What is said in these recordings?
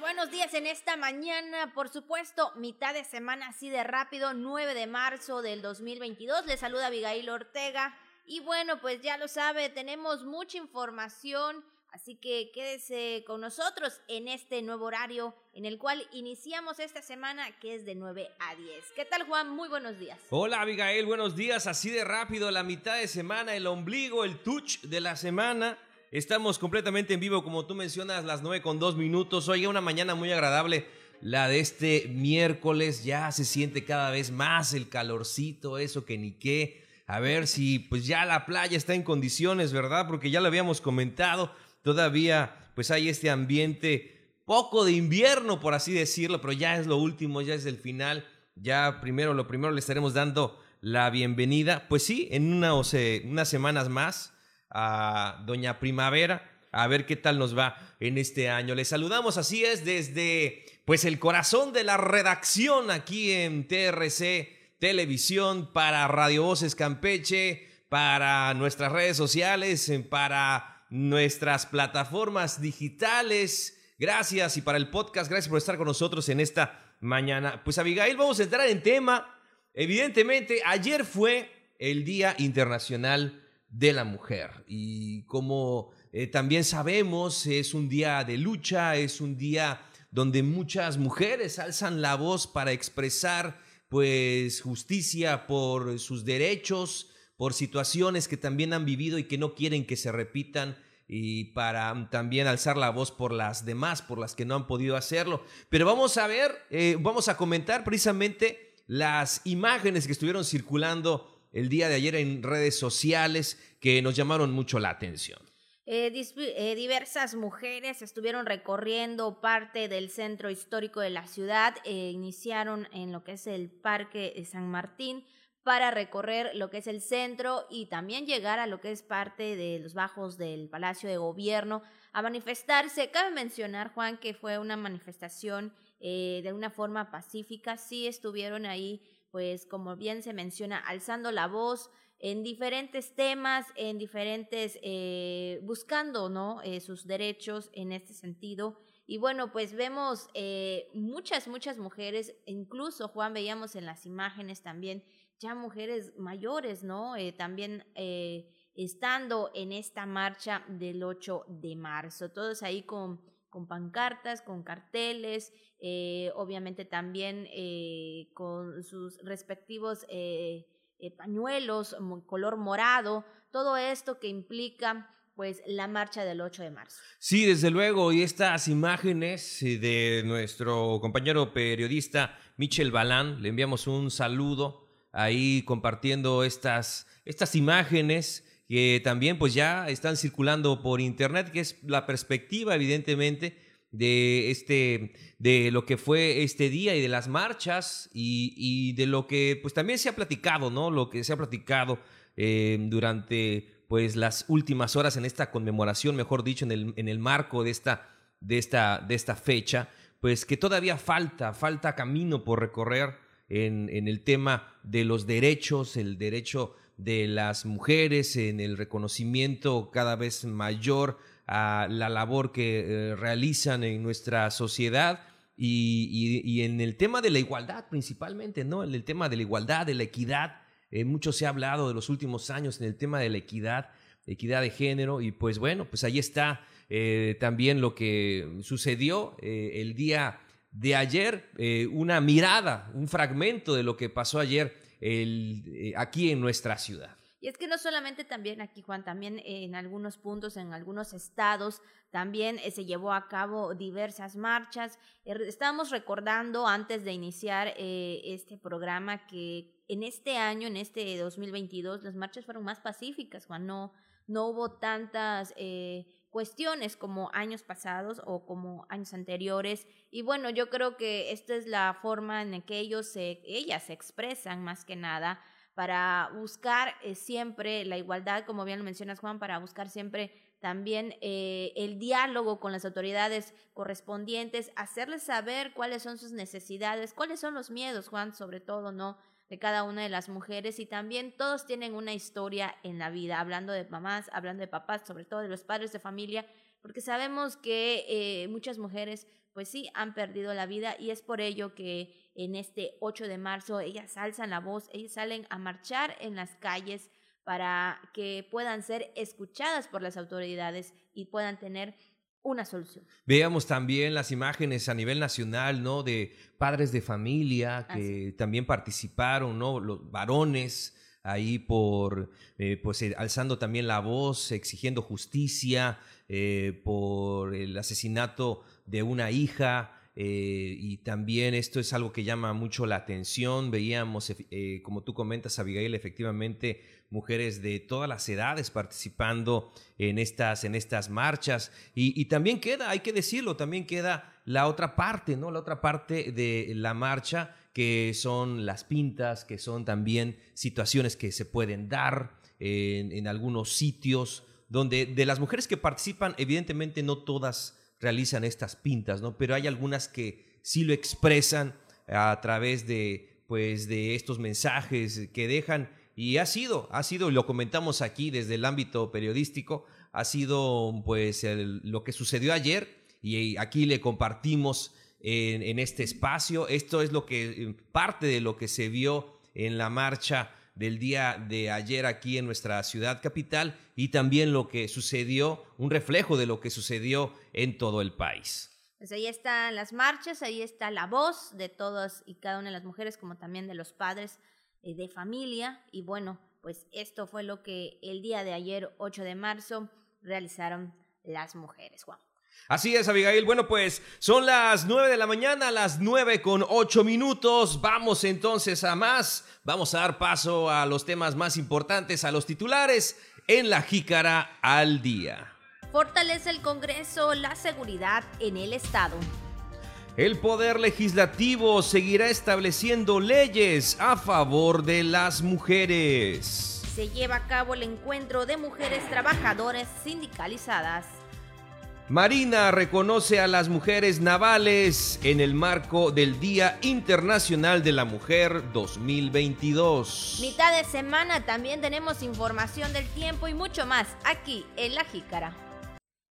buenos días en esta mañana, por supuesto, mitad de semana así de rápido, 9 de marzo del 2022. Les saluda Abigail Ortega y bueno, pues ya lo sabe, tenemos mucha información, así que quédese con nosotros en este nuevo horario en el cual iniciamos esta semana que es de 9 a 10. ¿Qué tal Juan? Muy buenos días. Hola Abigail, buenos días, así de rápido, la mitad de semana, el ombligo, el touch de la semana. Estamos completamente en vivo, como tú mencionas, las 9 con 2 minutos. Hoy una mañana muy agradable, la de este miércoles. Ya se siente cada vez más el calorcito, eso que ni qué. A ver si pues ya la playa está en condiciones, ¿verdad? Porque ya lo habíamos comentado. Todavía pues hay este ambiente poco de invierno, por así decirlo, pero ya es lo último, ya es el final. Ya primero, lo primero le estaremos dando la bienvenida. Pues sí, en unas semanas más a Doña Primavera a ver qué tal nos va en este año. Les saludamos, así es, desde pues el corazón de la redacción aquí en TRC Televisión para Radio Voces Campeche, para nuestras redes sociales, para nuestras plataformas digitales. Gracias y para el podcast, gracias por estar con nosotros en esta mañana. Pues Abigail, vamos a entrar en tema. Evidentemente, ayer fue el Día Internacional de la mujer. Y como eh, también sabemos, es un día de lucha, es un día donde muchas mujeres alzan la voz para expresar pues justicia por sus derechos, por situaciones que también han vivido y que no quieren que se repitan y para también alzar la voz por las demás, por las que no han podido hacerlo. Pero vamos a ver, eh, vamos a comentar precisamente las imágenes que estuvieron circulando el día de ayer en redes sociales que nos llamaron mucho la atención. Eh, eh, diversas mujeres estuvieron recorriendo parte del centro histórico de la ciudad, e iniciaron en lo que es el Parque de San Martín para recorrer lo que es el centro y también llegar a lo que es parte de los bajos del Palacio de Gobierno a manifestarse. Cabe mencionar, Juan, que fue una manifestación eh, de una forma pacífica, sí estuvieron ahí pues como bien se menciona, alzando la voz en diferentes temas, en diferentes, eh, buscando, ¿no? Eh, sus derechos en este sentido. Y bueno, pues vemos eh, muchas, muchas mujeres, incluso Juan veíamos en las imágenes también, ya mujeres mayores, ¿no? también estando en esta marcha del 8 de marzo, todos ahí con con pancartas, con carteles, eh, obviamente también eh, con sus respectivos eh, pañuelos, color morado, todo esto que implica pues la marcha del 8 de marzo. Sí, desde luego, y estas imágenes de nuestro compañero periodista Michel Balán, le enviamos un saludo ahí compartiendo estas, estas imágenes que también pues ya están circulando por internet, que es la perspectiva evidentemente de este de lo que fue este día y de las marchas y, de lo que pues también se ha platicado no lo que se ha platicado eh, durante pues las últimas horas en esta conmemoración mejor dicho en el, en el marco de esta de esta de esta fecha pues que todavía falta falta camino por recorrer en, en el tema de los derechos el derecho de las mujeres, en el reconocimiento cada vez mayor a la labor que eh, realizan en nuestra sociedad y, en el tema de la igualdad principalmente, ¿no? En el tema de la igualdad, de la equidad. Eh, mucho se ha hablado de los últimos años en el tema de la equidad, equidad de género y pues bueno, pues ahí está eh, también lo que sucedió el día de ayer, una mirada, un fragmento de lo que pasó ayer el, eh, aquí en nuestra ciudad. Y es que no solamente también aquí, Juan, también en algunos puntos, en algunos estados, también eh, se llevó a cabo diversas marchas. Er, estábamos recordando antes de iniciar eh, este programa que en este año, en este 2022, las marchas fueron más pacíficas, Juan. No, no hubo tantas cuestiones como años pasados o como años anteriores. Y bueno, yo creo que esta es la forma en que ellos se, ellas se expresan más que nada para buscar eh, siempre la igualdad, como bien lo mencionas Juan, para buscar siempre también eh, el diálogo con las autoridades correspondientes, hacerles saber cuáles son sus necesidades, cuáles son los miedos, Juan, sobre todo, ¿no? De cada una de las mujeres y también todos tienen una historia en la vida, hablando de mamás, hablando de papás, sobre todo de los padres de familia, porque sabemos que eh, muchas mujeres pues sí han perdido la vida y es por ello que en este 8 de marzo ellas alzan la voz, ellas salen a marchar en las calles para que puedan ser escuchadas por las autoridades y puedan tener una solución. Veamos también las imágenes a nivel nacional, ¿no? De padres de familia que también participaron, ¿no? Los varones ahí por, eh, pues, eh, alzando también la voz, exigiendo justicia eh, por el asesinato de una hija. y también esto es algo que llama mucho la atención. Veíamos, como tú comentas, Abigail, efectivamente mujeres de todas las edades participando en estas, en estas marchas. Y, también queda, hay que decirlo, también queda la otra parte, ¿no? La otra parte de la marcha, que son las pintas, que son también situaciones que se pueden dar en, en algunos sitios, donde de las mujeres que participan, evidentemente no todas realizan estas pintas, ¿no? Pero hay algunas que sí lo expresan a través de, pues, de estos mensajes que dejan y ha sido, ha sido, lo comentamos aquí desde el ámbito periodístico, ha sido pues lo que sucedió ayer y aquí le compartimos en, en, este espacio. Esto es lo que, parte de lo que se vio en la marcha del día de ayer aquí en nuestra ciudad capital y también lo que sucedió, un reflejo de lo que sucedió en todo el país. Pues ahí están las marchas, ahí está la voz de todas y cada una de las mujeres, como también de los padres eh, de familia. Y bueno, pues esto fue lo que el día de ayer, 8 de marzo, realizaron las mujeres, Juan. Así es, Abigail. Bueno, pues son las 9 de la mañana, las 9 con 8 minutos. Vamos entonces a más. Vamos a dar paso a los temas más importantes, a los titulares en la jícara al día. Fortalece el Congreso la seguridad en el Estado. El Poder Legislativo seguirá estableciendo leyes a favor de las mujeres. Se lleva a cabo el encuentro de mujeres trabajadoras sindicalizadas. Marina reconoce a las mujeres navales en el marco del Día Internacional de la Mujer 2022. Mitad de semana también tenemos información del tiempo y mucho más aquí en La Jícara.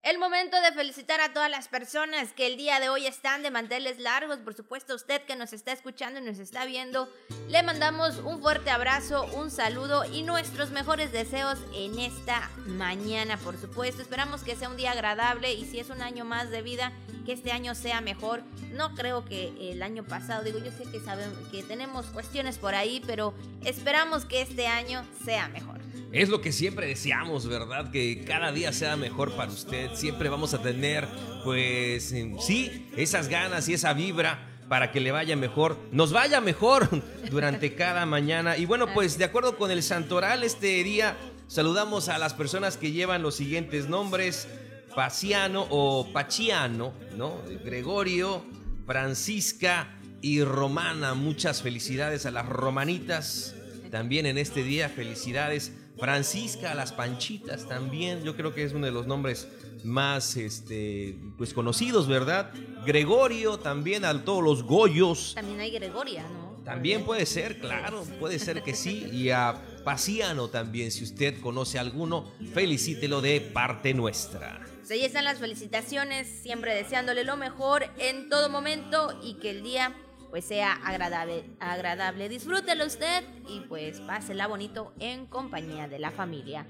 El momento de felicitar a todas las personas que el día de hoy están de manteles largos. Por supuesto, usted que nos está escuchando y nos está viendo, le mandamos un fuerte abrazo, un saludo y nuestros mejores deseos en esta mañana, por supuesto. Esperamos que sea un día agradable y si es un año más de vida, que este año sea mejor. No creo que el año pasado, digo, yo sé que sabemos que tenemos cuestiones por ahí, pero esperamos que este año sea mejor. Es lo que siempre deseamos, ¿verdad? Que cada día sea mejor para usted. Siempre vamos a tener, pues, sí, esas ganas y esa vibra para que le vaya mejor, nos vaya mejor durante cada mañana. Y bueno, pues de acuerdo con el santoral este día, saludamos a las personas que llevan los siguientes nombres. Paciano o Pachiano, ¿no? Gregorio, Francisca y Romana. Muchas felicidades a las romanitas. También en este día, felicidades Francisca, las Panchitas también, yo creo que es uno de los nombres más este, pues conocidos, ¿verdad? Gregorio también, a todos los Goyos. También hay Gregoria, ¿no? También puede ser, claro, puede ser que sí. Y a Paciano también, si usted conoce alguno, felicítelo de parte nuestra. Pues ahí están las felicitaciones, siempre deseándole lo mejor en todo momento y que el día pues sea agradable, agradable. Disfrútelo usted y pues pásela bonito en compañía de la familia.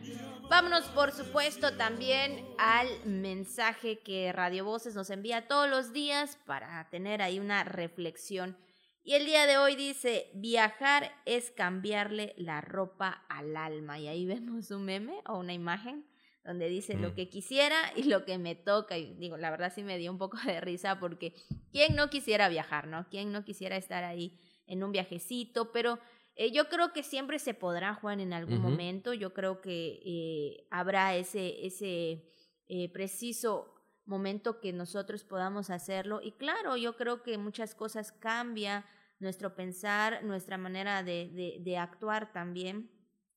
Vámonos por supuesto también al mensaje que Radio Voces nos envía todos los días para tener ahí una reflexión. Y el día de hoy dice, viajar es cambiarle la ropa al alma. Y ahí vemos un meme o una imagen donde dice lo mm. que quisiera y lo que me toca. Y digo, la verdad sí me dio un poco de risa porque ¿quién no quisiera viajar, no? ¿Quién no quisiera estar ahí en un viajecito? Pero eh, yo creo que siempre se podrá, Juan, en algún momento. Yo creo que eh, habrá ese, ese eh, preciso momento que nosotros podamos hacerlo. Y claro, yo creo que muchas cosas cambia nuestro pensar, nuestra manera de, de, de actuar también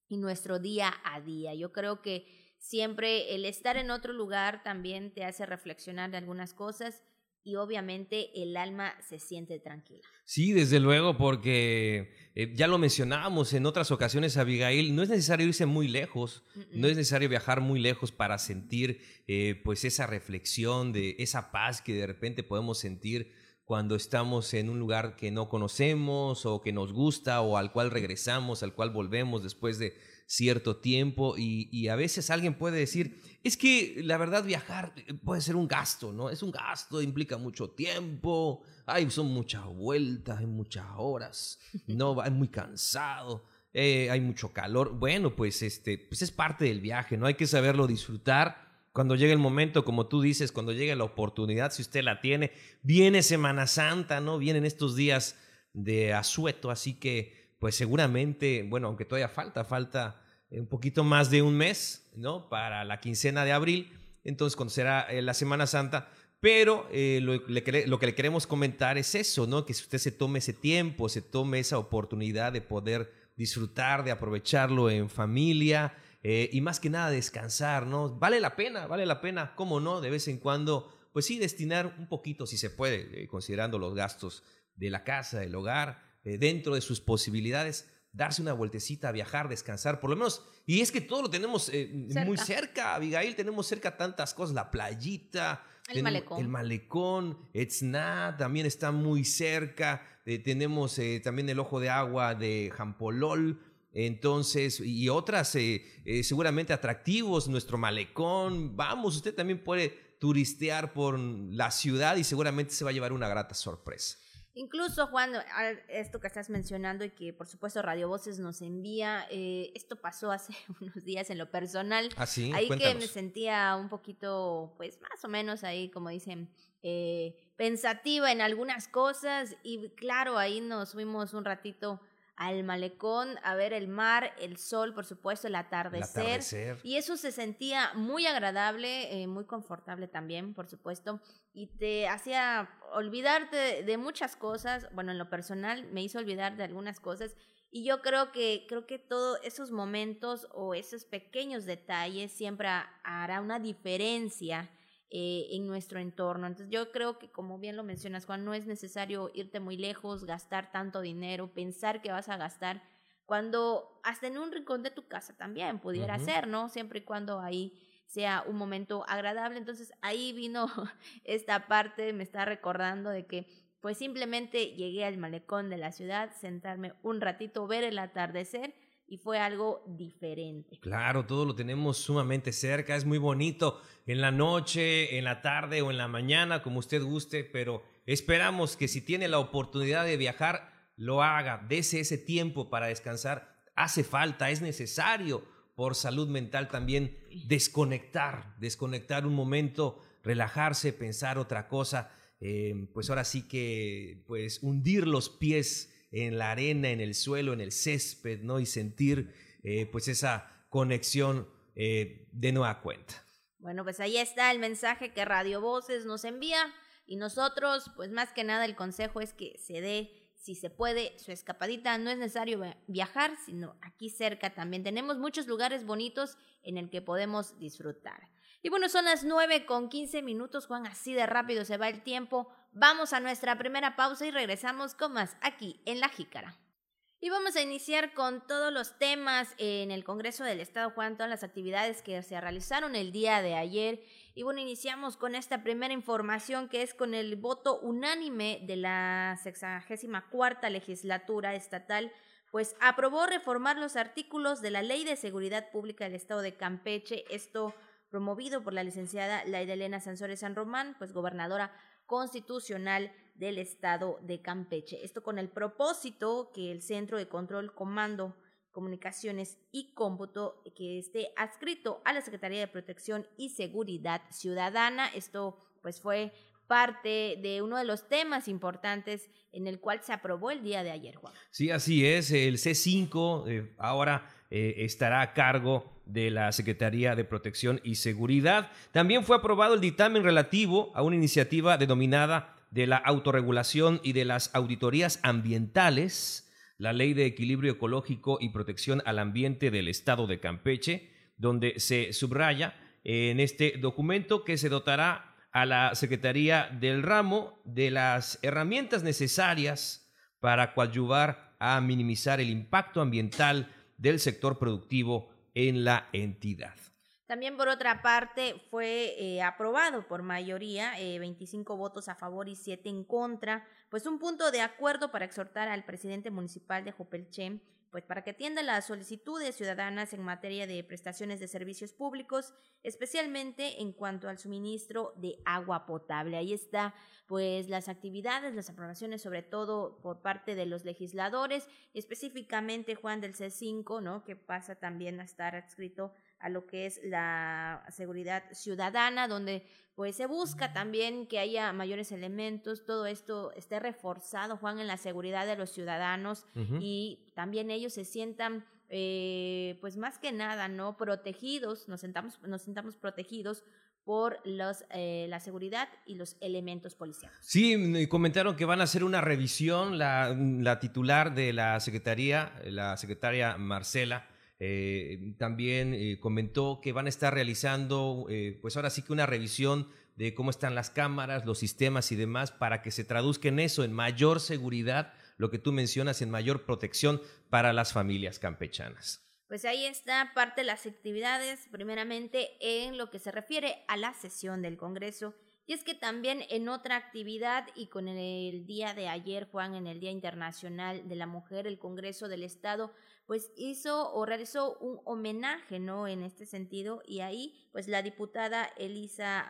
y nuestro día a día. Yo creo que Siempre el estar en otro lugar también te hace reflexionar de algunas cosas y obviamente el alma se siente tranquila. Sí, desde luego, porque eh, ya lo mencionábamos en otras ocasiones, Abigail, no es necesario irse muy lejos, no es necesario viajar muy lejos para sentir eh, pues esa reflexión de esa paz que de repente podemos sentir cuando estamos en un lugar que no conocemos o que nos gusta o al cual regresamos, al cual volvemos después de cierto tiempo y, a veces alguien puede decir, es que la verdad viajar eh, puede ser un gasto, ¿no? Es un gasto, implica mucho tiempo, hay, son muchas vueltas, hay muchas horas, no, es muy cansado. Eh, hay mucho calor. Bueno, pues este, pues es parte del viaje, ¿no? Hay que saberlo disfrutar. Cuando llegue el momento, como tú dices, cuando llegue la oportunidad, si usted la tiene, viene Semana Santa, ¿no? Vienen estos días de asueto, así que pues seguramente, bueno, aunque todavía falta, falta eh, un poquito más de un mes, ¿no? Para la quincena de abril, entonces cuando será eh, la Semana Santa, pero eh, lo, lo, que le queremos comentar es eso, ¿no? Que si usted se tome ese tiempo, se tome esa oportunidad de poder disfrutar, de aprovecharlo en familia y más que nada descansar, ¿no? Vale la pena, vale la pena, ¿cómo no? De vez en cuando, pues sí, destinar un poquito, si se puede, considerando los gastos de la casa, del hogar, eh, dentro de sus posibilidades, darse una vueltecita, viajar, descansar, por lo menos. Y es que todo lo tenemos eh, muy cerca, Abigail, tenemos cerca tantas cosas, la playita. El malecón. El malecón, Etzna también está muy cerca. Eh, tenemos también el ojo de agua de Jampolol. Entonces, y otras seguramente atractivos, nuestro malecón. Vamos, usted también puede turistear por la ciudad y seguramente se va a llevar una grata sorpresa. Incluso, Juan, esto que estás mencionando y que por supuesto Radio Voces nos envía, eh, esto pasó hace unos días en lo personal. ¿Ah, sí? Ahí que me sentía un poquito, pues más o menos ahí, como dicen, eh, pensativa en algunas cosas y claro, ahí nos fuimos un ratito al malecón a ver el mar, el sol, por supuesto, el atardecer. Y eso se sentía muy agradable, eh, muy confortable también, por supuesto. Y te hacía olvidarte de muchas cosas. Bueno, en lo personal me hizo olvidar de algunas cosas. Y yo creo que, creo que todos esos momentos o esos pequeños detalles siempre hará una diferencia eh, en nuestro entorno. Entonces yo creo que como bien lo mencionas Juan, no es necesario irte muy lejos, gastar tanto dinero, pensar que vas a gastar cuando hasta en un rincón de tu casa también pudiera ser, ¿no? Siempre y cuando ahí sea un momento agradable. Entonces ahí vino esta parte, me está recordando de que pues simplemente llegué al malecón de la ciudad, sentarme un ratito, ver el atardecer y fue algo diferente. Claro, todo lo tenemos sumamente cerca, es muy bonito en la noche, en la tarde o en la mañana, como usted guste, pero esperamos que si tiene la oportunidad de viajar, lo haga, dese ese tiempo para descansar, hace falta, es necesario por salud mental también desconectar, desconectar un momento, relajarse, pensar otra cosa, eh, pues ahora sí que pues hundir los pies en la arena, en el suelo, en el césped, ¿no? Y sentir eh, pues esa conexión eh, de nueva cuenta. Bueno, pues ahí está el mensaje que Radio Voces nos envía y nosotros, pues más que nada el consejo es que se dé, si se puede, su escapadita. No es necesario viajar, sino aquí cerca también. Tenemos muchos lugares bonitos en el que podemos disfrutar. Y bueno, son las 9 con 15 minutos, Juan, así de rápido se va el tiempo. Vamos a nuestra primera pausa y regresamos con más aquí en La Jícara. Y vamos a iniciar con todos los temas en el Congreso del Estado, Juan, todas las actividades que se realizaron el día de ayer. Y bueno, iniciamos con esta primera información que es con el voto unánime de la 64 legislatura estatal, pues aprobó reformar los artículos de la Ley de Seguridad Pública del Estado de Campeche. Esto promovido por la licenciada Laida Elena Sansores San Román, pues gobernadora constitucional del estado de Campeche. Esto con el propósito que el Centro de Control, Comando, Comunicaciones y Cómputo que esté adscrito a la Secretaría de Protección y Seguridad Ciudadana. Esto pues fue parte de uno de los temas importantes en el cual se aprobó el día de ayer, Juan. Sí, así es. El C5 eh, ahora eh, estará a cargo de la Secretaría de Protección y Seguridad. También fue aprobado el dictamen relativo a una iniciativa denominada de la autorregulación y de las auditorías ambientales, la Ley de Equilibrio Ecológico y Protección al Ambiente del Estado de Campeche, donde se subraya en este documento que se dotará a la Secretaría del Ramo de las herramientas necesarias para coadyuvar a minimizar el impacto ambiental del sector productivo en la entidad. También por otra parte fue eh, aprobado por mayoría, 25 eh, votos a favor y 7 en contra, pues un punto de acuerdo para exhortar al presidente municipal de Jopelche pues para que atienda las solicitudes ciudadanas en materia de prestaciones de servicios públicos, especialmente en cuanto al suministro de agua potable. Ahí está, pues, las actividades, las aprobaciones, sobre todo por parte de los legisladores, específicamente Juan del C5, ¿no? Que pasa también a estar adscrito a lo que es la seguridad ciudadana, donde pues se busca también que haya mayores elementos, todo esto esté reforzado, Juan, en la seguridad de los ciudadanos y también ellos se sientan, eh, pues más que nada, ¿no? Protegidos, nos sentamos, nos sintamos protegidos por los, eh, la seguridad y los elementos policiales. Sí, comentaron que van a hacer una revisión, la, la titular de la Secretaría, la secretaria Marcela, eh, también eh, comentó que van a estar realizando, eh, pues ahora sí que una revisión de cómo están las cámaras, los sistemas y demás, para que se traduzca en eso, en mayor seguridad, lo que tú mencionas, en mayor protección para las familias campechanas. Pues ahí está parte de las actividades, primeramente en lo que se refiere a la sesión del Congreso. Y es que también en otra actividad y con el día de ayer, Juan, en el Día Internacional de la Mujer, el Congreso del Estado pues hizo o realizó un homenaje, ¿no? En este sentido, y ahí, pues la diputada Elisa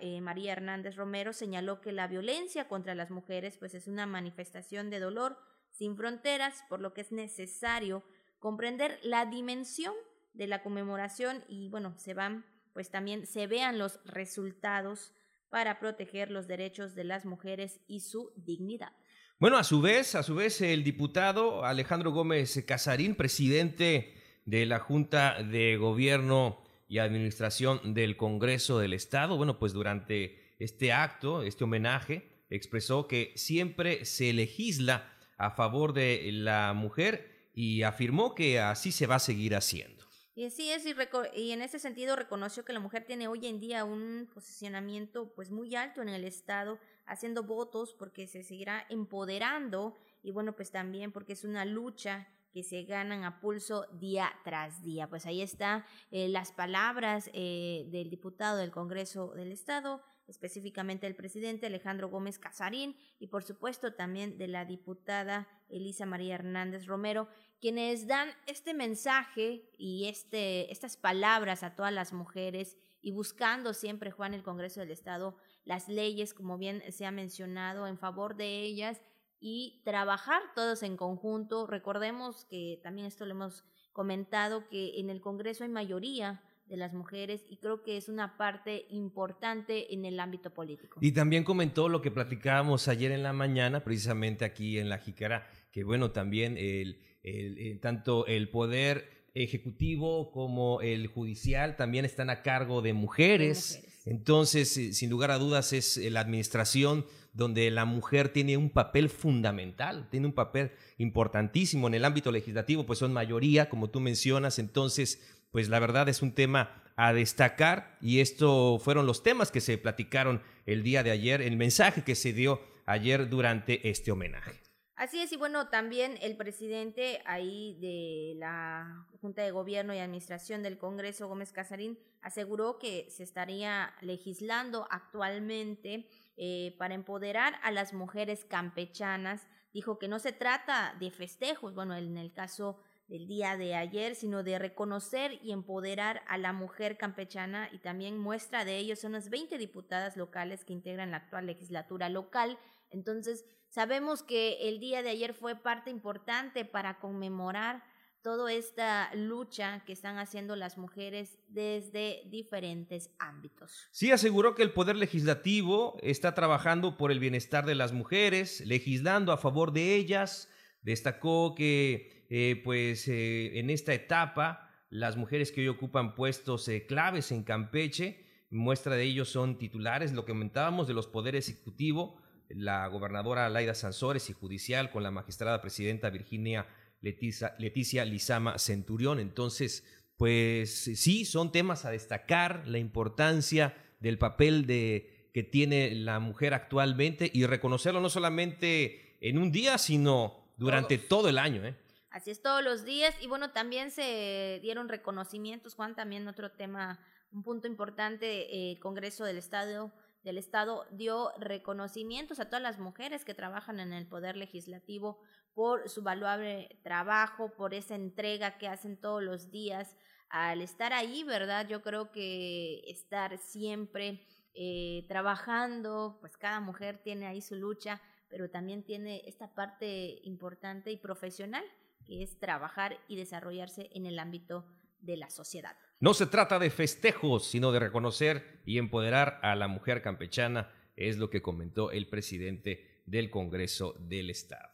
eh, María Hernández Romero señaló que la violencia contra las mujeres, pues es una manifestación de dolor sin fronteras, por lo que es necesario comprender la dimensión de la conmemoración y, bueno, se van, pues también se vean los resultados para proteger los derechos de las mujeres y su dignidad. Bueno, a su vez, a su vez, el diputado Alejandro Gómez Casarín, presidente de la Junta de Gobierno y Administración del Congreso del Estado, bueno, pues durante este acto, este homenaje, expresó que siempre se legisla a favor de la mujer y afirmó que así se va a seguir haciendo. Y así es, y, y, en ese sentido reconoció que la mujer tiene hoy en día un posicionamiento pues muy alto en el Estado haciendo votos porque se seguirá empoderando y bueno, pues también porque es una lucha que se ganan a pulso día tras día. Pues ahí están eh, las palabras eh, del diputado del Congreso del Estado, específicamente el presidente Alejandro Gómez Casarín y por supuesto también de la diputada Elisa María Hernández Romero, quienes dan este mensaje y este, estas palabras a todas las mujeres y buscando siempre, Juan, el Congreso del Estado, las leyes, como bien se ha mencionado, en favor de ellas y trabajar todos en conjunto. Recordemos que también esto lo hemos comentado, que en el Congreso hay mayoría de las mujeres y creo que es una parte importante en el ámbito político. Y también comentó lo que platicábamos ayer en la mañana, precisamente aquí en la Jicara, que bueno, también el, el, eh, tanto el poder ejecutivo como el judicial también están a cargo de mujeres. Entonces, eh, sin lugar a dudas, es eh, la administración donde la mujer tiene un papel fundamental, tiene un papel importantísimo en el ámbito legislativo, pues son mayoría, como tú mencionas, entonces, pues la verdad es un tema a destacar y esto fueron los temas que se platicaron el día de ayer, el mensaje que se dio ayer durante este homenaje. Así es, y bueno, también el presidente ahí de la Junta de Gobierno y Administración del Congreso, Gómez Casarín, aseguró que se estaría legislando actualmente eh, para empoderar a las mujeres campechanas. Dijo que no se trata de festejos, bueno, en el caso del día de ayer, sino de reconocer y empoderar a la mujer campechana y también muestra de ello son las 20 diputadas locales que integran la actual legislatura local. Entonces, Sabemos que el día de ayer fue parte importante para conmemorar toda esta lucha que están haciendo las mujeres desde diferentes ámbitos. Sí, aseguró que el Poder Legislativo está trabajando por el bienestar de las mujeres, legislando a favor de ellas. Destacó que eh, pues, eh, en esta etapa las mujeres que hoy ocupan puestos eh, claves en Campeche, muestra de ellos son titulares, lo que comentábamos de los poderes ejecutivo, la gobernadora Laida Sansores y judicial con la magistrada presidenta Virginia Leticia, Leticia Lizama Centurión. Entonces, pues sí, son temas a destacar, la importancia del papel de que tiene la mujer actualmente y reconocerlo no solamente en un día, sino durante todo el año. ¿eh? Así es, todos los días. Y bueno, también se dieron reconocimientos, Juan, también otro tema, un punto importante, el Congreso del Estado del Estado dio reconocimientos a todas las mujeres que trabajan en el Poder Legislativo por su valuable trabajo, por esa entrega que hacen todos los días al estar ahí, ¿verdad? Yo creo que estar siempre eh, trabajando, pues cada mujer tiene ahí su lucha, pero también tiene esta parte importante y profesional, es trabajar y desarrollarse en el ámbito de la sociedad. No se trata de festejos, sino de reconocer y empoderar a la mujer campechana, es lo que comentó el presidente del Congreso del Estado.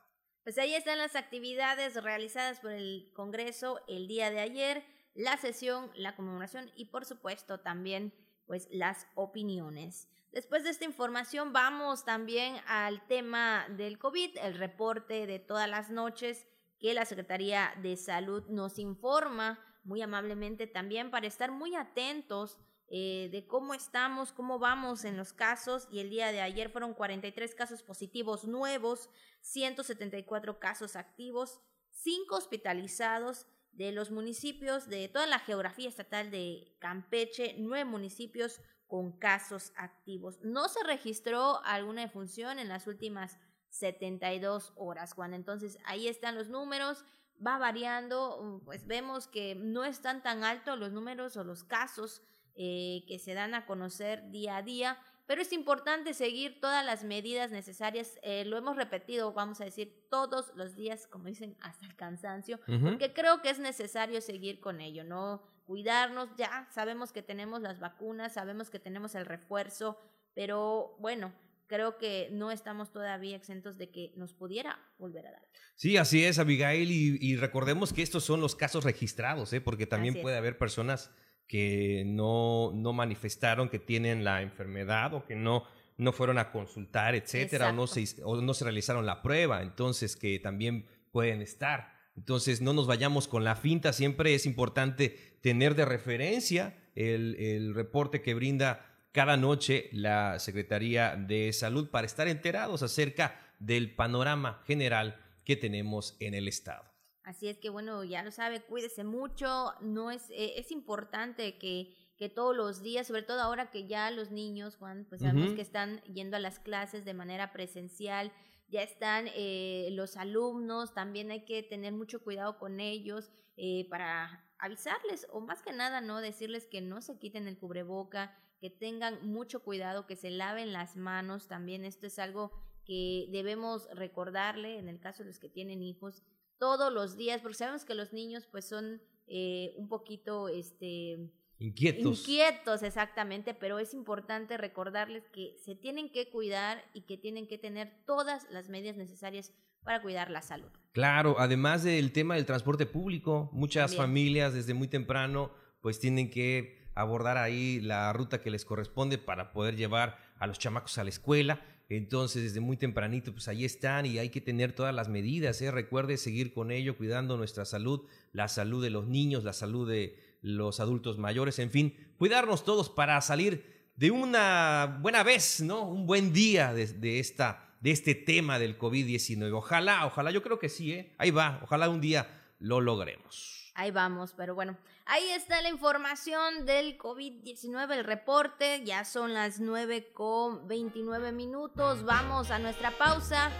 Pues ahí están las actividades realizadas por el Congreso el día de ayer, la sesión, la conmemoración y por supuesto también pues las opiniones. Después de esta información vamos también al tema del COVID, el reporte de todas las noches que la Secretaría de Salud nos informa muy amablemente también para estar muy atentos eh, de cómo estamos, cómo vamos en los casos. Y el día de ayer fueron 43 casos positivos nuevos, 174 casos activos, 5 hospitalizados de los municipios de toda la geografía estatal de Campeche, 9 municipios con casos activos. No se registró alguna defunción en las últimas 72 horas, Juan. Entonces ahí están los números va variando, pues vemos que no están tan altos los números o los casos eh, que se dan a conocer día a día, pero es importante seguir todas las medidas necesarias. Eh, lo hemos repetido, vamos a decir, todos los días, como dicen, hasta el cansancio, porque creo que es necesario seguir con ello, ¿no? Cuidarnos, ya sabemos que tenemos las vacunas, sabemos que tenemos el refuerzo, pero bueno, creo que no estamos todavía exentos de que nos pudiera volver a dar. Sí, así es, Abigail, y, recordemos que estos son los casos registrados, ¿eh? porque también puede haber personas que no, no manifestaron que tienen la enfermedad o que no, no fueron a consultar, etcétera, o no, se, o no se realizaron la prueba, entonces que también pueden estar. Entonces, no nos vayamos con la finta, siempre es importante tener de referencia el, el reporte que brinda cada noche la Secretaría de Salud para estar enterados acerca del panorama general que tenemos en el Estado. Así es que bueno, ya lo sabe, cuídese mucho, no es, eh, es importante que, que todos los días, sobre todo ahora que ya los niños, Juan, pues sabemos que están yendo a las clases de manera presencial, ya están eh, los alumnos, también hay que tener mucho cuidado con ellos eh, para avisarles o más que nada, ¿no? Decirles que no se quiten el cubreboca, que tengan mucho cuidado, que se laven las manos. También esto es algo que debemos recordarle en el caso de los que tienen hijos todos los días, porque sabemos que los niños pues son eh, un poquito este inquietos. Inquietos, exactamente, pero es importante recordarles que se tienen que cuidar y que tienen que tener todas las medidas necesarias para cuidar la salud. Claro, además del tema del transporte público, muchas familias desde muy temprano pues tienen que abordar ahí la ruta que les corresponde para poder llevar a los chamacos a la escuela. Entonces, desde muy tempranito, pues ahí están y hay que tener todas las medidas. ¿eh? Recuerde seguir con ello, cuidando nuestra salud, la salud de los niños, la salud de los adultos mayores, en fin, cuidarnos todos para salir de una buena vez, ¿no? Un buen día de, esta, de este tema del COVID-19. Ojalá, ojalá, yo creo que sí, ¿eh? Ahí va, ojalá un día lo logremos. Ahí vamos, pero bueno, ahí está la información del COVID-19, el reporte, ya son las 9 con 29 minutos, vamos a nuestra pausa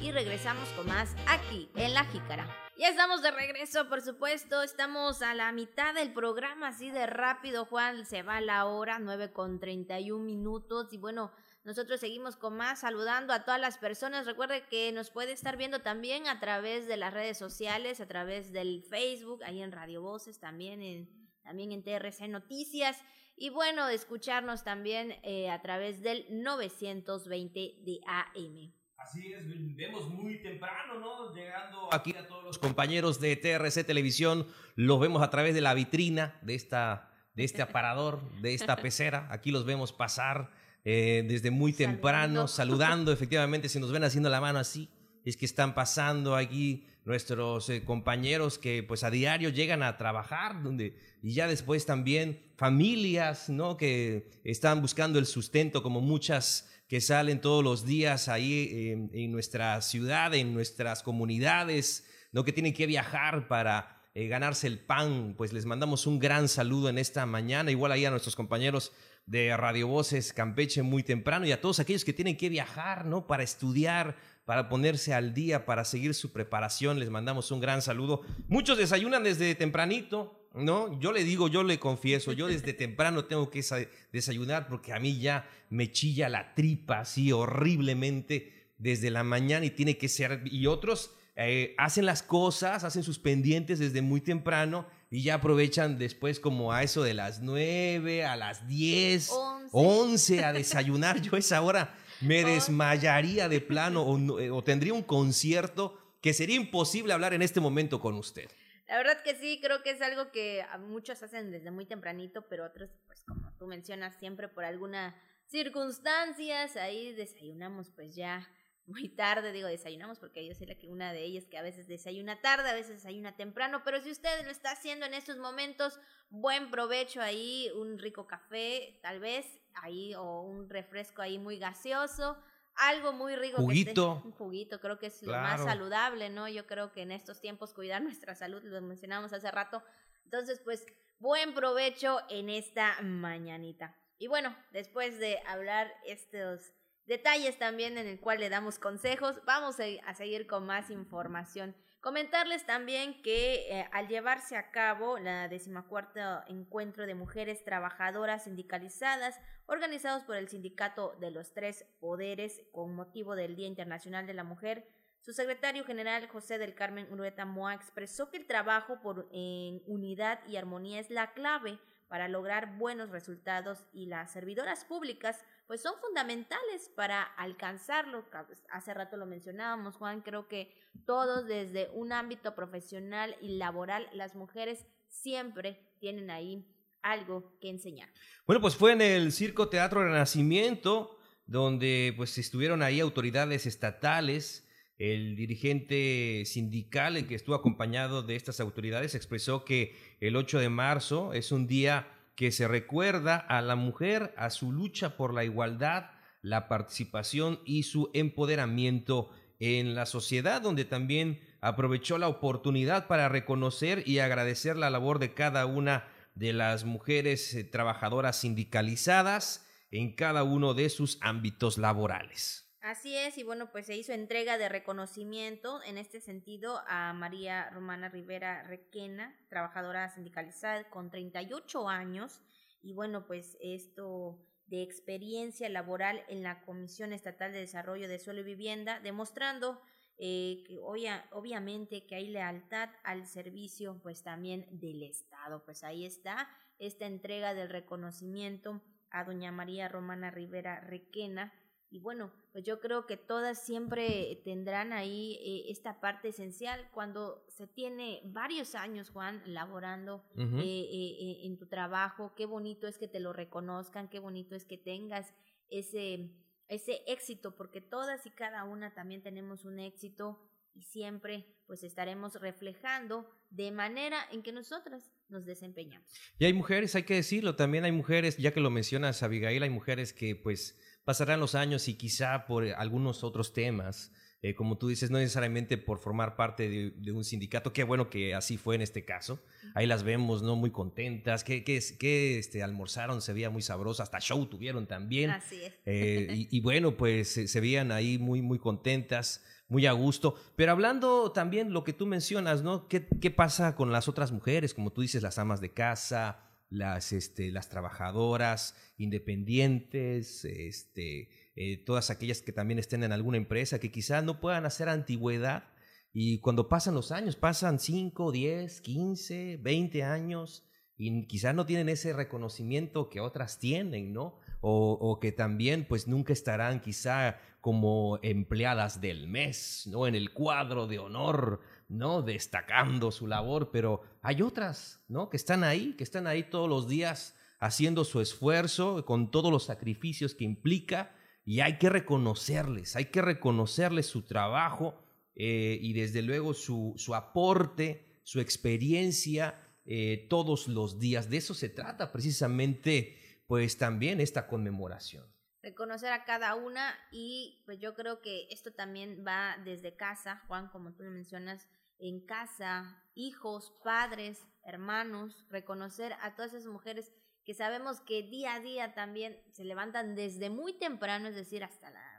y regresamos con más aquí en La Jícara. Ya estamos de regreso, por supuesto, estamos a la mitad del programa, así de rápido, Juan, se va la hora, 9 con 31 minutos. Y bueno, nosotros seguimos con más, saludando a todas las personas. Recuerde que nos puede estar viendo también a través de las redes sociales, a través del Facebook, ahí en Radio Voces, también en, también en TRC Noticias. Y bueno, escucharnos también eh, a través del 920 de AM. Así es, vemos muy temprano, ¿no? Llegando aquí a todos los compañeros de TRC Televisión, los vemos a través de la vitrina de, esta, de este aparador, de esta pecera. Aquí los vemos pasar eh, desde muy temprano, saludando. efectivamente, si nos ven haciendo la mano así, es que están pasando aquí nuestros eh, compañeros que pues a diario llegan a trabajar, donde, y ya después también familias, ¿no? Que están buscando el sustento, como muchas que salen todos los días ahí en nuestra ciudad, en nuestras comunidades, ¿no? Que tienen que viajar para eh, ganarse el pan, pues les mandamos un gran saludo en esta mañana, igual ahí a nuestros compañeros de Radio Voces Campeche muy temprano y a todos aquellos que tienen que viajar, ¿no? Para estudiar, para ponerse al día, para seguir su preparación. Les mandamos un gran saludo. Muchos desayunan desde tempranito, ¿no? Yo le digo, yo le confieso, yo desde temprano tengo que desayunar porque a mí ya me chilla la tripa así horriblemente desde la mañana y tiene que ser, y otros eh, hacen las cosas, hacen sus pendientes desde muy temprano y ya aprovechan después como a eso de las 9, a las 10, 11, a desayunar. Yo esa hora me desmayaría de plano eh, o, tendría un concierto que sería imposible hablar en este momento con usted. La verdad que sí, creo que es algo que muchos hacen desde muy tempranito, pero otros, pues como tú mencionas, siempre por alguna circunstancias, ahí desayunamos pues ya muy tarde, digo desayunamos porque yo soy la que una de ellas que a veces desayuna tarde, a veces desayuna temprano, pero si usted lo está haciendo en estos momentos, buen provecho ahí, un rico café, tal vez ahí o un refresco ahí muy gaseoso, algo muy rico juguito. un juguito, creo que es lo más saludable, ¿no? Yo creo que en estos tiempos cuidar nuestra salud, lo mencionamos hace rato. Entonces, pues buen provecho en esta mañanita. Y bueno, después de hablar estos detalles también en el cual le damos consejos. Vamos a, seguir con más información. Comentarles también que eh, al llevarse a cabo la decimacuarta encuentro de mujeres trabajadoras sindicalizadas organizados por el Sindicato de los Tres Poderes con motivo del Día Internacional de la Mujer, su secretario general José del Carmen Urueta Moa expresó que el trabajo por en unidad y armonía es la clave para lograr buenos resultados y las servidoras públicas pues son fundamentales para alcanzarlo. Hace rato lo mencionábamos, Juan, creo que todos desde un ámbito profesional y laboral, las mujeres siempre tienen ahí algo que enseñar. Bueno, pues fue en el Circo Teatro Renacimiento, donde pues estuvieron ahí autoridades estatales, el dirigente sindical, el que estuvo acompañado de estas autoridades, expresó que el 8 de marzo es un día que se recuerda a la mujer, a su lucha por la igualdad, la participación y su empoderamiento en la sociedad, donde también aprovechó la oportunidad para reconocer y agradecer la labor de cada una de las mujeres eh, trabajadoras sindicalizadas en cada uno de sus ámbitos laborales. Así es, y bueno, pues se hizo entrega de reconocimiento en este sentido a María Romana Rivera Requena, trabajadora sindicalizada con 38 años, y bueno, pues esto de experiencia laboral en la Comisión Estatal de Desarrollo de Suelo y Vivienda, demostrando eh, que obviamente que hay lealtad al servicio pues también del Estado. Pues ahí está esta entrega del reconocimiento a doña María Romana Rivera Requena, y bueno, pues yo creo que todas siempre tendrán ahí eh, esta parte esencial cuando se tiene varios años, Juan, laborando eh, eh, en tu trabajo. Qué bonito es que te lo reconozcan, qué bonito es que tengas ese, ese éxito, porque todas y cada una también tenemos un éxito y siempre pues estaremos reflejando de manera en que nosotras nos desempeñamos. Y hay mujeres, hay que decirlo, también hay mujeres, ya que lo mencionas Abigail, hay mujeres que pues pasarán los años y quizá por algunos otros temas, eh, como tú dices, no necesariamente por formar parte de, un sindicato, qué bueno que así fue en este caso. Ahí las vemos, ¿no? Muy contentas, que, que, este, almorzaron, se veía muy sabroso, hasta show tuvieron también. Así es. Eh, y, bueno, pues se veían ahí muy, muy contentas, muy a gusto. Pero hablando también lo que tú mencionas, ¿no? ¿Qué, qué pasa con las otras mujeres? Como tú dices, las amas de casa, las, este, las trabajadoras independientes, este, eh, todas aquellas que también estén en alguna empresa, que quizás no puedan hacer antigüedad y cuando pasan los años, pasan 5, 10, 15, 20 años y quizás no tienen ese reconocimiento que otras tienen, ¿no? O, o, que también pues nunca estarán quizá como empleadas del mes, ¿no? En el cuadro de honor ¿no? Destacando su labor, pero hay otras, ¿no? Que están ahí, que están ahí todos los días haciendo su esfuerzo con todos los sacrificios que implica y hay que reconocerles, hay que reconocerles su trabajo eh, y desde luego su, su aporte, su experiencia eh, todos los días. De eso se trata precisamente, pues también esta conmemoración. Reconocer a cada una y pues yo creo que esto también va desde casa, Juan, como tú mencionas, en casa, hijos, padres, hermanos, reconocer a todas esas mujeres que sabemos que día a día también se levantan desde muy temprano, es decir, hasta la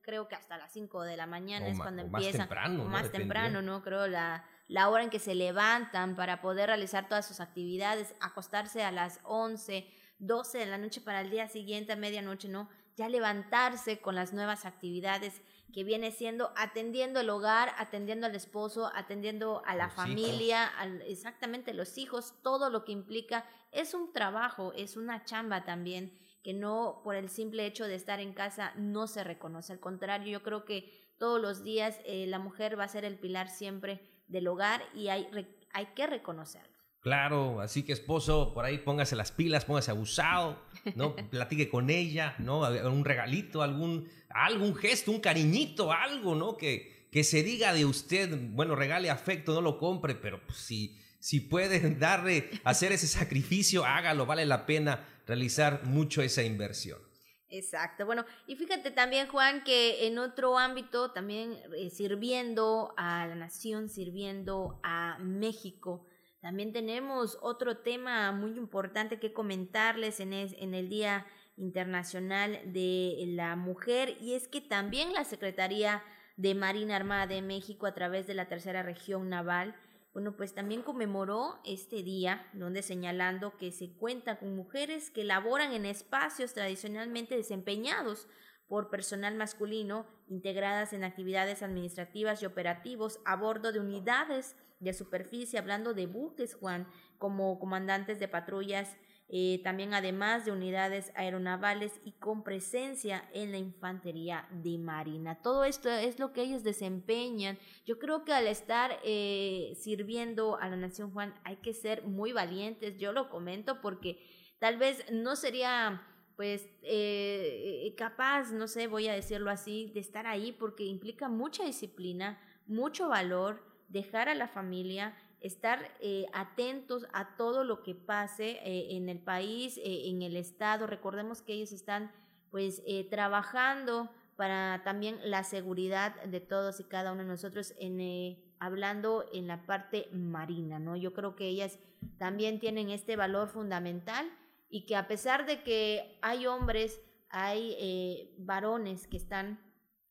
creo que hasta las 5 de la mañana es cuando empiezan. Más temprano, Más temprano, ¿no? Creo la, la hora en que se levantan para poder realizar todas sus actividades, acostarse a las 11, 12 de la noche para el día siguiente, a medianoche, ¿no? Ya levantarse con las nuevas actividades que viene siendo atendiendo el hogar, atendiendo al esposo, atendiendo a la familia, exactamente los hijos, todo lo que implica. Es un trabajo, es una chamba también que no por el simple hecho de estar en casa no se reconoce. Al contrario, yo creo que todos los días eh, la mujer va a ser el pilar siempre del hogar y hay, hay que reconocerlo. Claro, así que esposo, por ahí póngase las pilas, póngase abusado, ¿no? Platique con ella, ¿no? Un regalito, algún, algún gesto, un cariñito, algo, ¿no? Que, que se diga de usted, bueno, regale afecto, no lo compre, pero pues, si, si puede darle, hacer ese sacrificio, hágalo, vale la pena realizar mucho esa inversión. Exacto. Bueno, y fíjate también, Juan, que en otro ámbito, también eh, sirviendo a la nación, sirviendo a México, también tenemos otro tema muy importante que comentarles en, el Día Internacional de la Mujer, y es que también la Secretaría de Marina Armada de México, a través de la Tercera Región Naval, bueno, pues también conmemoró este día, donde señalando que se cuenta con mujeres que laboran en espacios tradicionalmente desempeñados por personal masculino, integradas en actividades administrativas y operativos a bordo de unidades de superficie, hablando de buques, Juan, como comandantes de patrullas eh, también además de unidades aeronavales y con presencia en la infantería de marina. Todo esto es lo que ellos desempeñan. Yo creo que al estar eh, sirviendo a la Nación Juan hay que ser muy valientes. Yo lo comento porque tal vez no sería pues eh, capaz, no sé, voy a decirlo así, de estar ahí porque implica mucha disciplina, mucho valor, dejar a la familia estar eh, atentos a todo lo que pase eh, en el país, eh, en el estado. Recordemos que ellos están pues trabajando para también la seguridad de todos y cada uno de nosotros en hablando en la parte marina, ¿no? Yo creo que ellas también tienen este valor fundamental y que a pesar de que hay hombres, hay varones que están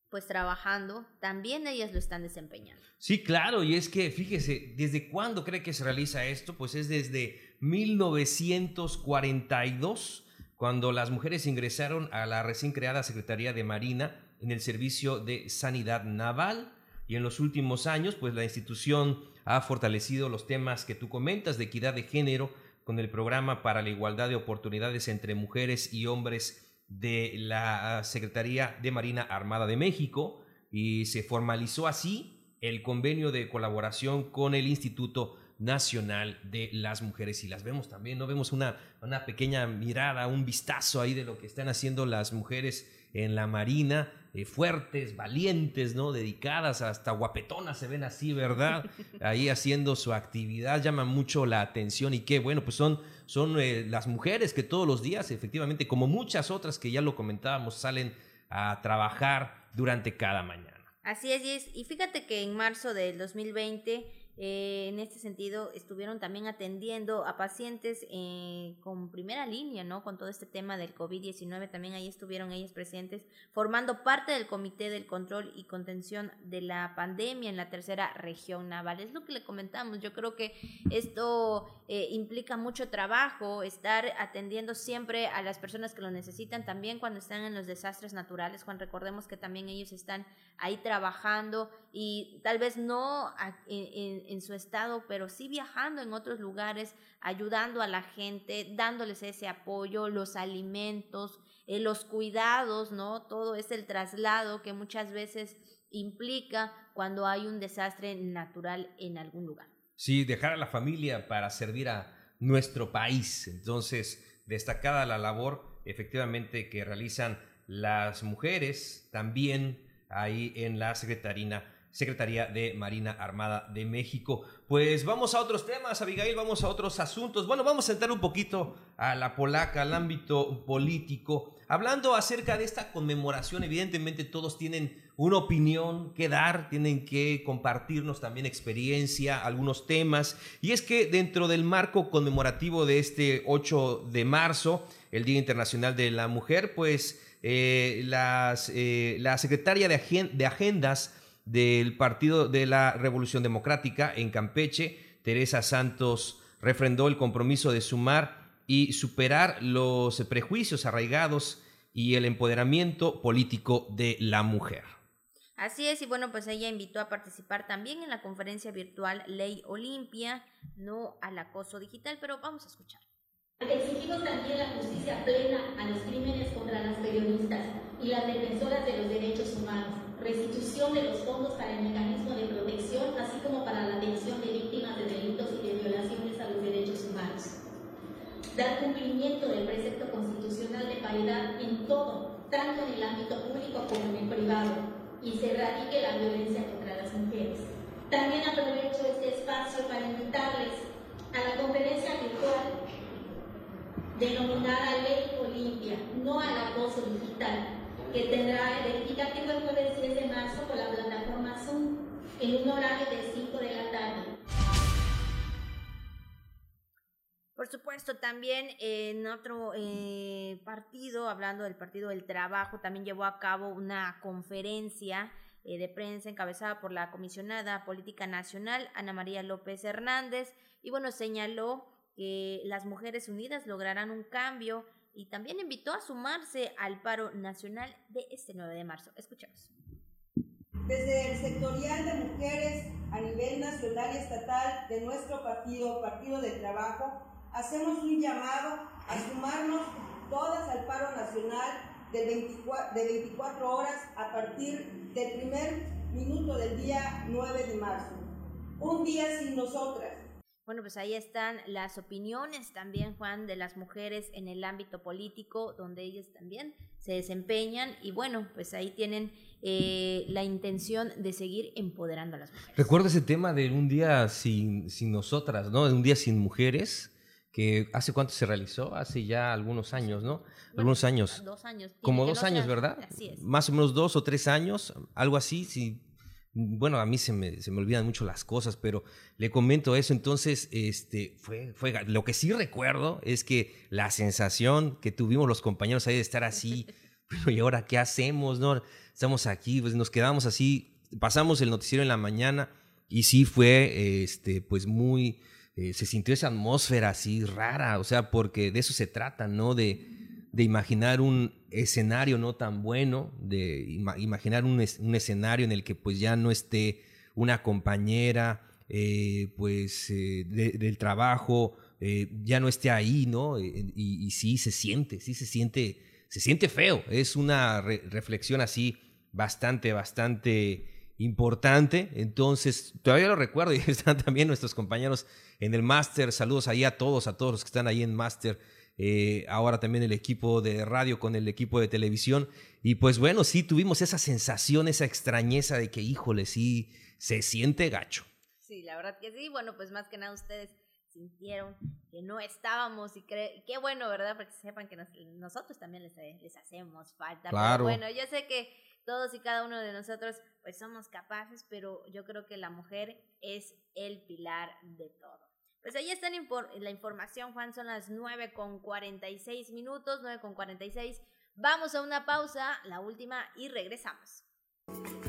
pues trabajando, también ellas lo están desempeñando. Sí, claro, y es que fíjese, ¿desde cuándo cree que se realiza esto? Pues es desde 1942, cuando las mujeres ingresaron a la recién creada Secretaría de Marina en el Servicio de Sanidad Naval. Y en los últimos años, pues la institución ha fortalecido los temas que tú comentas de equidad de género con el programa para la igualdad de oportunidades entre mujeres y hombres de la Secretaría de Marina Armada de México y se formalizó así el convenio de colaboración con el Instituto Nacional de las Mujeres y las vemos también, ¿no? Vemos una, una pequeña mirada, un vistazo ahí de lo que están haciendo las mujeres en la Marina eh, fuertes, valientes, ¿no? Dedicadas, hasta guapetonas se ven así, ¿verdad? Ahí haciendo su actividad, llama mucho la atención y qué bueno, pues son, son eh, las mujeres que todos los días, efectivamente, como muchas otras que ya lo comentábamos, salen a trabajar durante cada mañana. Así es, y fíjate que en marzo del 2020 eh, en este sentido, estuvieron también atendiendo a pacientes eh, con primera línea, ¿no? Con todo este tema del COVID-19, también ahí estuvieron ellos presentes, formando parte del Comité del Control y Contención de la Pandemia en la tercera región naval. Es lo que le comentamos. Yo creo que esto eh, implica mucho trabajo, estar atendiendo siempre a las personas que lo necesitan, también cuando están en los desastres naturales. Juan, recordemos que también ellos están ahí trabajando y tal vez no en su estado, pero sí viajando en otros lugares, ayudando a la gente, dándoles ese apoyo, los alimentos, eh, los cuidados, ¿no? Todo es el traslado que muchas veces implica cuando hay un desastre natural en algún lugar. Sí, dejar a la familia para servir a nuestro país. Entonces, destacada la labor efectivamente que realizan las mujeres, también ahí en la Secretaría Secretaría de Marina Armada de México. Pues vamos a otros temas, Abigail, vamos a otros asuntos. Bueno, vamos a entrar un poquito a la polaca, al ámbito político. Hablando acerca de esta conmemoración, evidentemente todos tienen una opinión que dar, tienen que compartirnos también experiencia, algunos temas. Y es que dentro del marco conmemorativo de este 8 de marzo, el Día Internacional de la Mujer, pues eh, las, eh, la secretaria de, de Agendas del Partido de la Revolución Democrática en Campeche, Teresa Santos, refrendó el compromiso de sumar y superar los prejuicios arraigados y el empoderamiento político de la mujer. Así es, y bueno, pues ella invitó a participar también en la conferencia virtual Ley Olimpia, no al acoso digital, pero vamos a escuchar. Exigimos también la justicia plena a los crímenes contra las periodistas y las defensoras de los derechos humanos restitución de los fondos para el mecanismo de protección, así como para la atención de víctimas de delitos y de violaciones a los derechos humanos. Dar cumplimiento del precepto constitucional de paridad en todo, tanto en el ámbito público como en el privado, y se erradique la violencia contra las mujeres. También aprovecho este espacio para invitarles a la conferencia virtual denominada Ley Olimpia, no al acoso digital, que tendrá el indicativo el jueves 10 de marzo por la plataforma Zoom en un horario de 5 de la tarde. Por supuesto, también en otro eh, partido, hablando del Partido del Trabajo, también llevó a cabo una conferencia eh, de prensa encabezada por la comisionada política nacional, Ana María López Hernández, y bueno, señaló que las mujeres unidas lograrán un cambio y también invitó a sumarse al paro nacional de este 9 de marzo. Escuchemos. Desde el sectorial de mujeres a nivel nacional y estatal de nuestro partido, Partido de Trabajo, hacemos un llamado a sumarnos todas al paro nacional de 24, de 24 horas a partir del primer minuto del día 9 de marzo. Un día sin nosotras, bueno, pues ahí están las opiniones también, Juan, de las mujeres en el ámbito político, donde ellas también se desempeñan y bueno, pues ahí tienen eh, la intención de seguir empoderando a las mujeres. Recuerdo ese tema de un día sin, sin nosotras, ¿no? De un día sin mujeres, que hace cuánto se realizó, hace ya algunos años, ¿no? algunos años. Dos años. Como dos años, ¿verdad? Así es. Más o menos dos o tres años, algo así, si bueno, a mí se me, se me, olvidan mucho las cosas, pero le comento eso. Entonces, este, fue, fue, lo que sí recuerdo es que la sensación que tuvimos los compañeros ahí de estar así, pero ¿y ahora qué hacemos? No? Estamos aquí, pues nos quedamos así, pasamos el noticiero en la mañana y sí fue, este, pues muy, eh, se sintió esa atmósfera así rara, o sea, porque de eso se trata, ¿no? De, de imaginar un escenario no tan bueno, de imaginar un, escenario en el que pues ya no esté una compañera eh, pues eh, del trabajo, eh, ya no esté ahí, ¿no? Y, sí se siente, sí se siente, se siente feo. Es una reflexión así bastante, bastante importante. Entonces, todavía lo recuerdo y están también nuestros compañeros en el máster. Saludos ahí a todos, a todos los que están ahí en máster eh, ahora también el equipo de radio con el equipo de televisión. Y pues bueno, sí tuvimos esa sensación, esa extrañeza de que, híjole, sí, se siente gacho. Sí, la verdad que sí. Bueno, pues más que nada ustedes sintieron que no estábamos y qué bueno, ¿verdad? Porque sepan que nosotros también les, les, hacemos falta. Claro. bueno, yo sé que todos y cada uno de nosotros pues somos capaces, pero yo creo que la mujer es el pilar de todo. Pues ahí está la información, Juan, son las 9 con 46 minutos, 9 con 46. Vamos a una pausa, la última, y regresamos.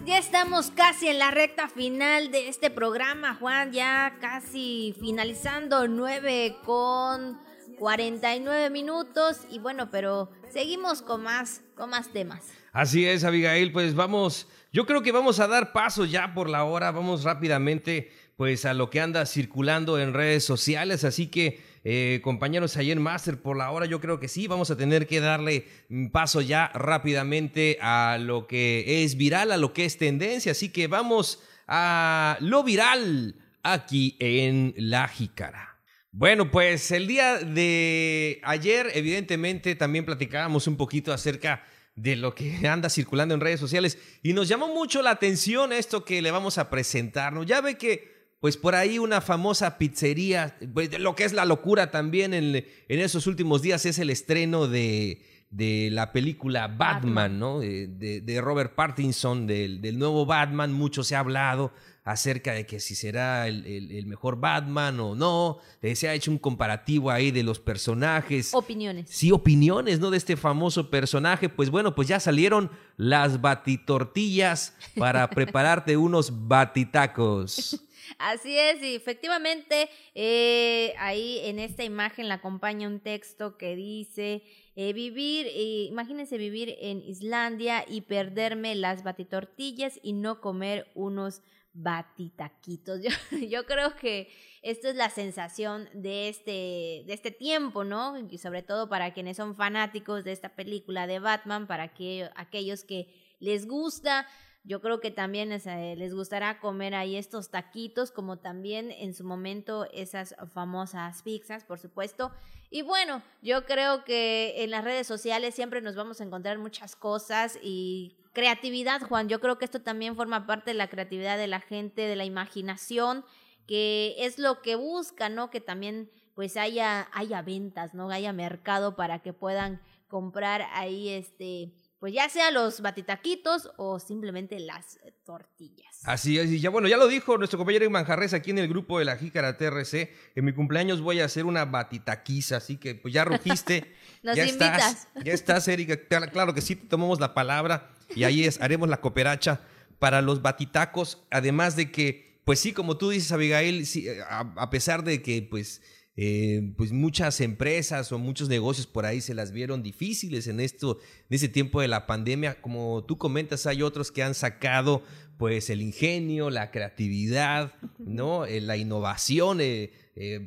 Ya estamos casi en la recta final de este programa, Juan, ya casi finalizando 9 con 49 minutos y bueno, pero seguimos con más, con más temas. Así es, Abigail, pues vamos, yo creo que vamos a dar paso ya por la hora, vamos rápidamente pues a lo que anda circulando en redes sociales. Así que, eh, compañeros, ayer Master, por la hora yo creo que sí, vamos a tener que darle paso ya rápidamente a lo que es viral, a lo que es tendencia. Así que vamos a lo viral aquí en La Jícara. Bueno, pues el día de ayer, evidentemente, también platicábamos un poquito acerca de lo que anda circulando en redes sociales. Y nos llamó mucho la atención esto que le vamos a presentar. ¿no? Ya ve que, pues por ahí una famosa pizzería, pues, lo que es la locura también en, en esos últimos días es el estreno de, de la película Batman, ¿no? De, de, Robert Pattinson, del, del, nuevo Batman. Mucho se ha hablado acerca de que si será el, mejor Batman o no. Eh, se ha hecho un comparativo ahí de los personajes. Opiniones. Sí, opiniones, ¿no? De este famoso personaje. Pues bueno, pues ya salieron las batitortillas para prepararte unos batitacos. Así es, y efectivamente, eh, ahí en esta imagen la acompaña un texto que dice, eh, vivir, imagínense vivir en Islandia y perderme las batitortillas y no comer unos batitaquitos. Yo, yo creo que esta es la sensación de este, de este tiempo, ¿no? Y sobre todo para quienes son fanáticos de esta película de Batman, para aquellos que les gusta. Yo creo que también eh, les gustará comer ahí estos taquitos, como también en su momento esas famosas pizzas, por supuesto. Y bueno, yo creo que en las redes sociales siempre nos vamos a encontrar muchas cosas y Creatividad, Juan. Yo creo que esto también forma parte de la creatividad de la gente, de la imaginación, que es lo que busca, ¿no? Que también pues haya, haya ventas, ¿no? Haya mercado para que puedan comprar ahí este pues ya sea los batitaquitos o simplemente las tortillas. Así es, y ya bueno, ya lo dijo nuestro compañero Manjarres aquí en el grupo de la Jícara TRC, en mi cumpleaños voy a hacer una batitaquiza, así que pues ya rugiste. Nos ya invitas. Estás, ya estás, Erika, claro que sí, tomamos la palabra y ahí es, haremos la cooperacha para los batitacos, además de que, pues sí, como tú dices, Abigail, a, pesar de que pues, eh, pues muchas empresas o muchos negocios por ahí se las vieron difíciles en esto, en ese tiempo de la pandemia, como tú comentas, hay otros que han sacado pues el ingenio, la creatividad, ¿no? Eh, la innovación, eh,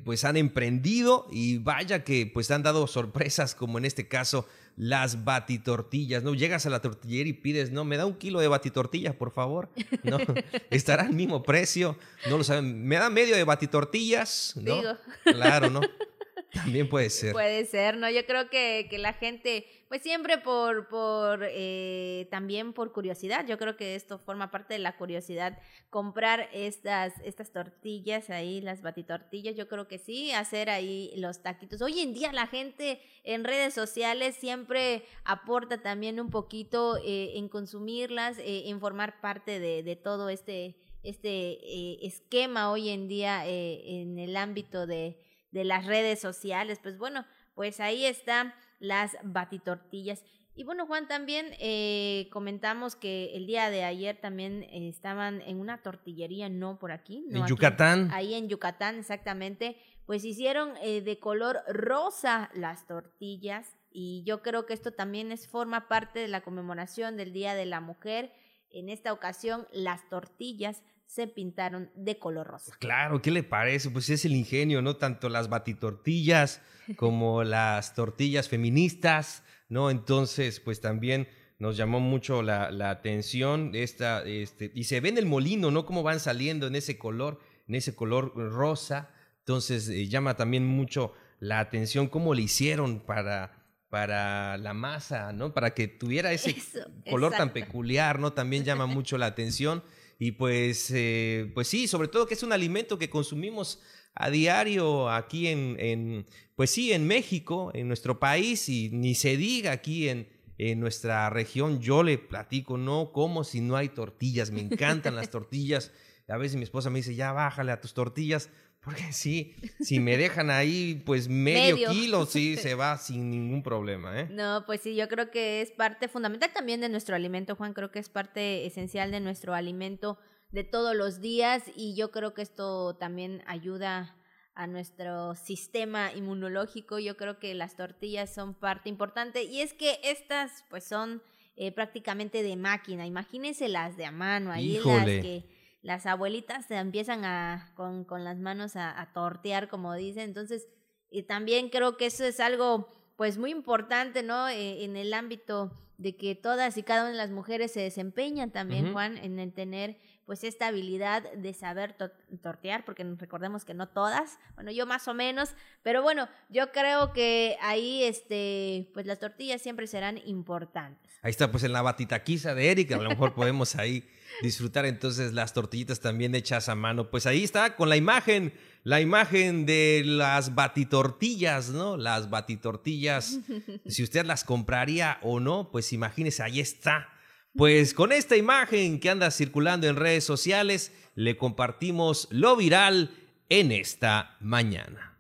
pues han emprendido y vaya que pues han dado sorpresas como en este caso las batitortillas, ¿no? Llegas a la tortillería y pides, no, me da un kilo de batitortillas, por favor, ¿no? Estará al mismo precio, no lo saben, me da medio de batitortillas, ¿no? Digo. Claro, ¿no? También puede ser. Puede ser, ¿no? Yo creo que, que la gente, pues siempre por, por eh, también por curiosidad, yo creo que esto forma parte de la curiosidad, comprar estas, estas tortillas ahí, las batitortillas, yo creo que sí, hacer ahí los taquitos. Hoy en día la gente en redes sociales siempre aporta también un poquito eh, en consumirlas, eh, en formar parte de, de todo este, este esquema hoy en día en el ámbito de de las redes sociales. Pues bueno, pues ahí están las batitortillas. Y bueno, Juan, también eh, comentamos que el día de ayer también estaban en una tortillería, no por aquí. en Yucatán. Ahí en Yucatán, exactamente. Pues hicieron eh, de color rosa las tortillas y yo creo que esto también es forma parte de la conmemoración del Día de la Mujer. En esta ocasión, las tortillas se pintaron de color rosa. Claro, ¿qué le parece? Pues es el ingenio, ¿no? Tanto las batitortillas como las tortillas feministas, ¿no? Entonces, pues también nos llamó mucho la, atención esta, este, y se ve en el molino, ¿no? Cómo van saliendo en ese color, en ese color rosa. Entonces, eh, llama también mucho la atención cómo le hicieron para para la masa, ¿no? Para que tuviera ese color tan peculiar, ¿no? También llama mucho la atención. Y pues, eh, pues sí, sobre todo que es un alimento que consumimos a diario aquí en, en, pues sí, en México, en nuestro país, y ni se diga aquí en, en nuestra región, yo le platico, no como si no hay tortillas, me encantan las tortillas. A veces mi esposa me dice, ya bájale a tus tortillas, porque sí, si me dejan ahí, pues medio, kilo, sí, se va sin ningún problema, ¿eh? No, pues sí, yo creo que es parte fundamental también de nuestro alimento, Juan. Creo que es parte esencial de nuestro alimento de todos los días y yo creo que esto también ayuda a nuestro sistema inmunológico. Yo creo que las tortillas son parte importante y es que estas pues son eh, prácticamente de máquina. Imagínense las de a mano, ahí las que las abuelitas se empiezan a, con, con las manos a, tortear, como dicen. Entonces, y también creo que eso es algo pues muy importante, ¿no? Eh, en el ámbito de que todas y cada una de las mujeres se desempeñan también, Juan, en el tener pues esta habilidad de saber tortear, porque recordemos que no todas, bueno, yo más o menos, pero bueno, yo creo que ahí, este, pues las tortillas siempre serán importantes. Ahí está, pues en la batitaquiza de Erika, a lo mejor podemos ahí disfrutar entonces las tortillitas también hechas a mano. Pues ahí está, con la imagen, la imagen de las batitortillas, ¿no? Las batitortillas, si usted las compraría o no, pues imagínese, ahí está pues con esta imagen que anda circulando en redes sociales, le compartimos lo viral en esta mañana.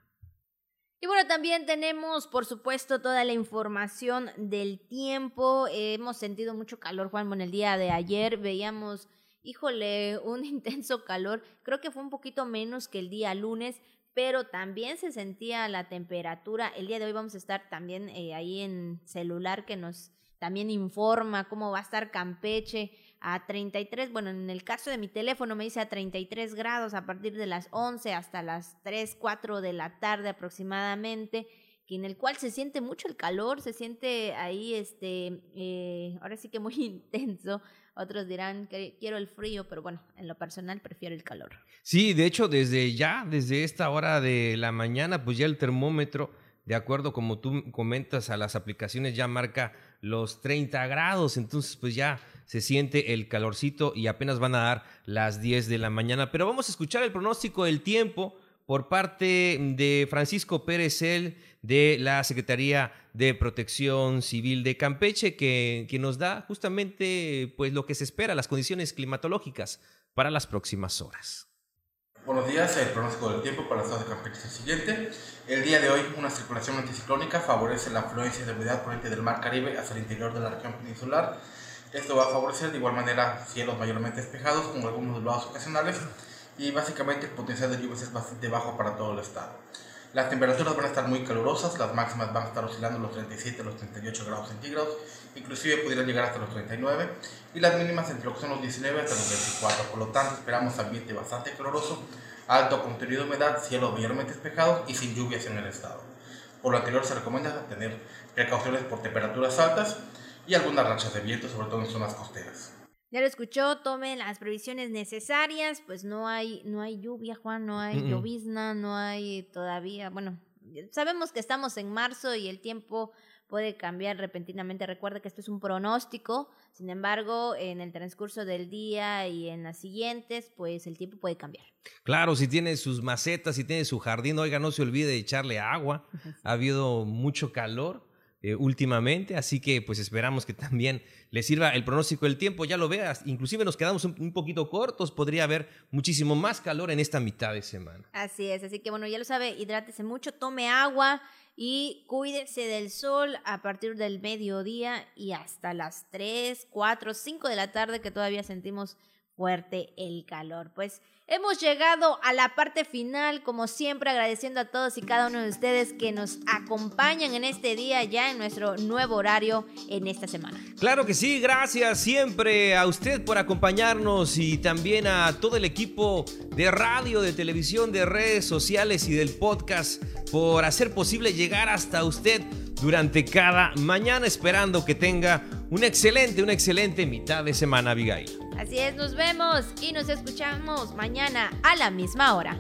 Y bueno, también tenemos, por supuesto, toda la información del tiempo. hemos sentido mucho calor, Juan, en el día de ayer veíamos, híjole, un intenso calor. Creo que fue un poquito menos que el día lunes, pero también se sentía la temperatura. El día de hoy vamos a estar también eh, ahí en celular que nos también informa cómo va a estar Campeche a 33, bueno, en el caso de mi teléfono me dice a 33 grados a partir de las 11 hasta las 3, 4 de la tarde aproximadamente, que en el cual se siente mucho el calor, se siente ahí, este, eh, ahora sí que muy intenso. Otros dirán que quiero el frío, pero bueno, en lo personal prefiero el calor. Sí, de hecho, desde ya, desde esta hora de la mañana, pues ya el termómetro, de acuerdo como tú comentas a las aplicaciones, ya marca los 30 grados, entonces pues ya se siente el calorcito y apenas van a dar las 10 de la mañana. Pero vamos a escuchar el pronóstico del tiempo por parte de Francisco Pérez El de la Secretaría de Protección Civil de Campeche, que, que nos da justamente pues lo que se espera, las condiciones climatológicas para las próximas horas. Buenos días, el pronóstico del tiempo para el estado de Campeche es el siguiente. El día de hoy, una circulación anticiclónica favorece la afluencia de humedad proveniente del Mar Caribe hacia el interior de la región peninsular. Esto va a favorecer de igual manera cielos mayormente despejados con algunos nublados ocasionales y básicamente el potencial de lluvias es bastante bajo para todo el estado. Las temperaturas van a estar muy calurosas, las máximas van a estar oscilando los 37 a los 38 grados centígrados, inclusive pudieran llegar hasta los 39, y las mínimas entre lo que son los 19 hasta los 24. Por lo tanto, esperamos ambiente bastante caluroso alto contenido de humedad, cielos mayormente despejados y sin lluvias en el estado. Por lo anterior se recomienda tener precauciones por temperaturas altas y algunas rachas de viento, sobre todo en zonas costeras. Ya lo escuchó, tomen las previsiones necesarias, pues no hay, no hay lluvia, Juan, no hay llovizna, no hay todavía, bueno, sabemos que estamos en marzo y el tiempo puede cambiar repentinamente. Recuerda que esto es un pronóstico, sin embargo, en el transcurso del día y en las siguientes, pues el tiempo puede cambiar. Claro, si tiene sus macetas, si tiene su jardín, oiga, no se olvide de echarle agua. Ha habido mucho calor. Eh, últimamente, así que pues esperamos que también le sirva el pronóstico del tiempo, ya lo veas, inclusive nos quedamos un, poquito cortos, podría haber muchísimo más calor en esta mitad de semana. Así es, así que bueno, ya lo sabe, hidrátese mucho, tome agua, y cuídese del sol a partir del mediodía y hasta las 3, 4, 5 de la tarde que todavía sentimos fuerte el calor. Pues hemos llegado a la parte final, como siempre agradeciendo a todos y cada uno de ustedes que nos acompañan en este día ya en nuestro nuevo horario en esta semana. Claro que sí, gracias siempre a usted por acompañarnos y también a todo el equipo de radio, de televisión, de redes sociales y del podcast por hacer posible llegar hasta usted durante cada mañana, esperando que tenga un excelente, una excelente mitad de semana, Abigail. Así es, nos vemos y nos escuchamos mañana a la misma hora.